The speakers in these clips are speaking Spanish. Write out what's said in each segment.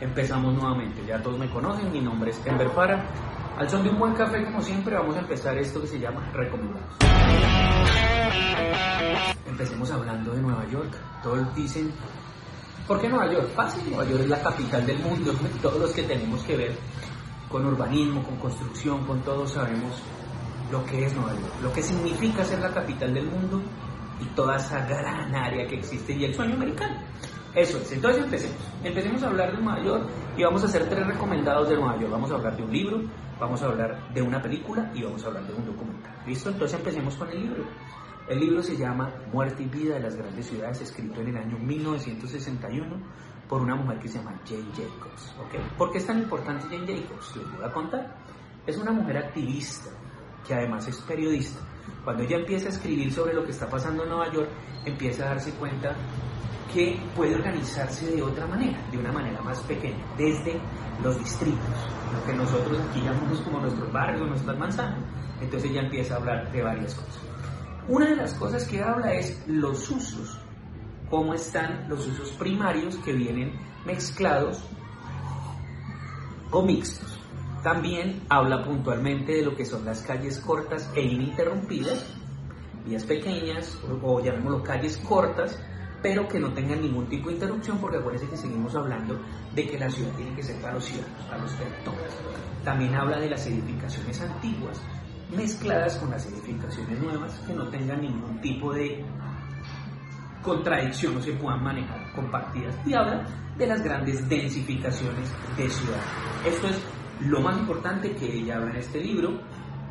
Empezamos nuevamente, ya todos me conocen, mi nombre es Ember Para. Al son de un buen café, como siempre, vamos a empezar esto que se llama Recomendados. Empecemos hablando de Nueva York. Todos dicen, ¿por qué Nueva York? Fácil, Nueva York es la capital del mundo. Todos los que tenemos que ver con urbanismo, con construcción, con todo, sabemos lo que es Nueva York, lo que significa ser la capital del mundo y toda esa gran área que existe y el sueño americano. Eso es, entonces empecemos. Empecemos a hablar de Nueva York y vamos a hacer tres recomendados de Nueva York. Vamos a hablar de un libro, vamos a hablar de una película y vamos a hablar de un documental. ¿Listo? Entonces empecemos con el libro. El libro se llama Muerte y Vida de las Grandes Ciudades, escrito en el año 1961 por una mujer que se llama Jane Jacobs. ¿okay? ¿Por qué es tan importante Jane Jacobs? Les voy a contar. Es una mujer activista que además es periodista. Cuando ella empieza a escribir sobre lo que está pasando en Nueva York, empieza a darse cuenta que puede organizarse de otra manera, de una manera más pequeña, desde los distritos, lo que nosotros aquí llamamos como nuestros barrios, nuestras manzanas. Entonces ella empieza a hablar de varias cosas. Una de las cosas que habla es los usos, cómo están los usos primarios que vienen mezclados o mixtos. También habla puntualmente de lo que son las calles cortas e ininterrumpidas, vías pequeñas o, llamémoslo calles cortas, pero que no tengan ningún tipo de interrupción, porque acuérdense que seguimos hablando de que la ciudad tiene que ser para los ciudadanos, para los. También habla de las edificaciones antiguas, mezcladas con las edificaciones nuevas, que no tengan ningún tipo de contradicción o se puedan manejar compartidas. Y habla de las grandes densificaciones de ciudad. Esto es lo más importante que ella habla en este libro,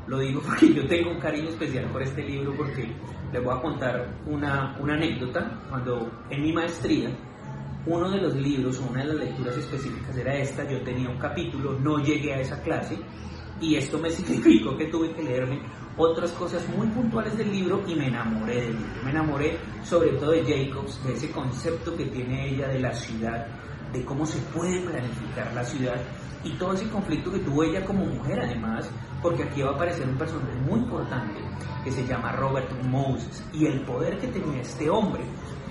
lo digo porque yo tengo un cariño especial por este libro porque les voy a contar una, una anécdota. Cuando en mi maestría, uno de los libros o una de las lecturas específicas era esta, yo tenía un capítulo, no llegué a esa clase y esto me significó que tuve que leerme otras cosas muy puntuales del libro y me enamoré del libro. Me enamoré sobre todo de Jacobs, de ese concepto que tiene ella de la ciudad, de cómo se puede planificar la ciudad y todo ese conflicto que tuvo ella como mujer además, porque aquí va a aparecer un personaje muy importante que se llama Robert Moses y el poder que tenía este hombre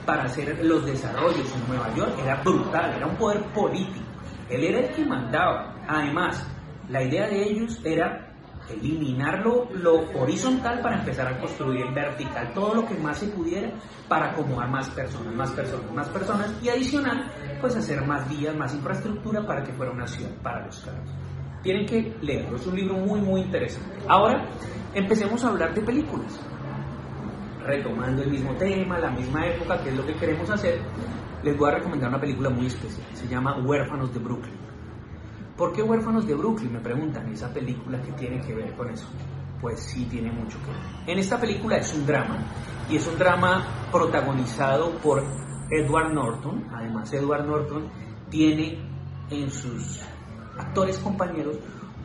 para hacer los desarrollos en Nueva York era brutal, era un poder político, él era el que mandaba, además la idea de ellos era eliminar lo, horizontal para empezar a construir en vertical todo lo que más se pudiera para acomodar más personas, más personas, más personas y adicional, pues hacer más vías, más infraestructura para que fuera una ciudad para los carros. Tienen que leerlo, es un libro muy, muy interesante. Ahora, empecemos a hablar de películas. Retomando el mismo tema, la misma época, que es lo que queremos hacer, les voy a recomendar una película muy especial. Se llama Huérfanos de Brooklyn. ¿Por qué Huérfanos de Brooklyn? Me preguntan, esa película que tiene que ver con eso. Pues sí, tiene mucho que ver. En esta película es un drama, y es un drama protagonizado por Edward Norton. Además, Edward Norton tiene en sus actores compañeros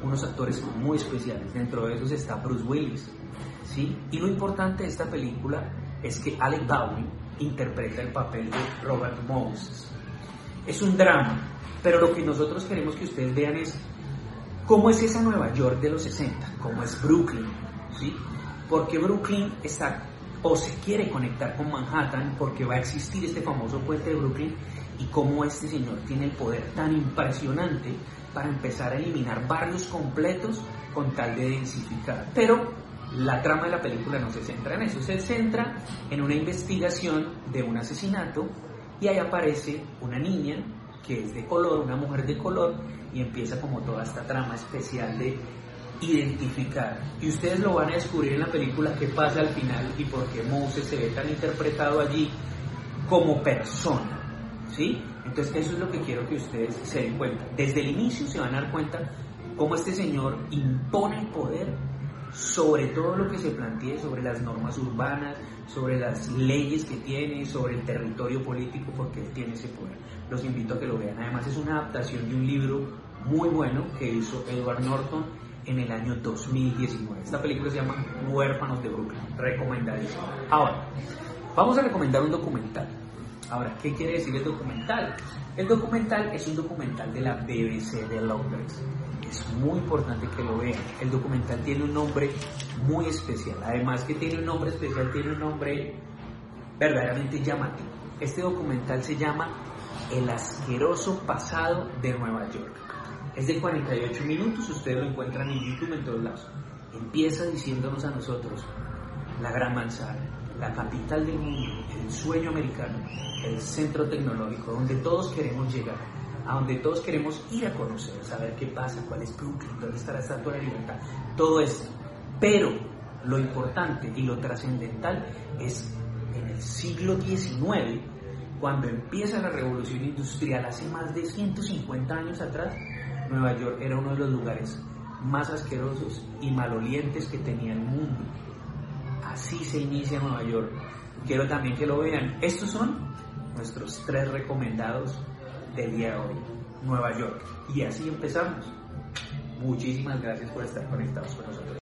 unos actores muy especiales. Dentro de esos está Bruce Willis. ¿sí? Y lo importante de esta película es que Alec Baldwin interpreta el papel de Robert Moses. Es un drama, pero lo que nosotros queremos que ustedes vean es cómo es esa Nueva York de los 60, cómo es Brooklyn, ¿sí? Porque Brooklyn está o se quiere conectar con Manhattan porque va a existir este famoso puente de Brooklyn y cómo este señor tiene el poder tan impresionante para empezar a eliminar barrios completos con tal de densificar. Pero la trama de la película no se centra en eso, se centra en una investigación de un asesinato y ahí aparece una niña que es de color, una mujer de color, y empieza como toda esta trama especial de identificar. Y ustedes lo van a descubrir en la película qué pasa al final y por qué Moses se ve tan interpretado allí como persona. ¿Sí? Entonces eso es lo que quiero que ustedes se den cuenta. Desde el inicio se van a dar cuenta cómo este señor impone el poder sobre todo lo que se plantee sobre las normas urbanas, sobre las leyes que tiene, sobre el territorio político, porque él tiene ese poder. Los invito a que lo vean. Además es una adaptación de un libro muy bueno que hizo Edward Norton en el año 2019. Esta película se llama Huérfanos de Brooklyn, recomendadísimo. Ahora, vamos a recomendar un documental. Ahora, ¿qué quiere decir el documental? El documental es un documental de la BBC de Londres. Es muy importante que lo vean. El documental tiene un nombre muy especial. Además que tiene un nombre especial, tiene un nombre verdaderamente llamativo. Este documental se llama El asqueroso pasado de Nueva York. Es de 48 minutos, ustedes lo encuentran en YouTube en todos lados. Empieza diciéndonos a nosotros, la Gran Manzana, la capital del mundo, el sueño americano, el centro tecnológico, donde todos queremos llegar, a donde todos queremos ir a conocer, saber qué pasa, cuál es Brooklyn, dónde está la Estatua de Libertad, todo esto. Pero lo importante y lo trascendental es en el siglo XIX, cuando empieza la revolución industrial, hace más de 150 años atrás, Nueva York era uno de los lugares más asquerosos y malolientes que tenía el mundo. Así se inicia Nueva York. Quiero también que lo vean. Estos son nuestros tres recomendados del día de hoy. Nueva York. Y así empezamos. Muchísimas gracias por estar conectados con nosotros.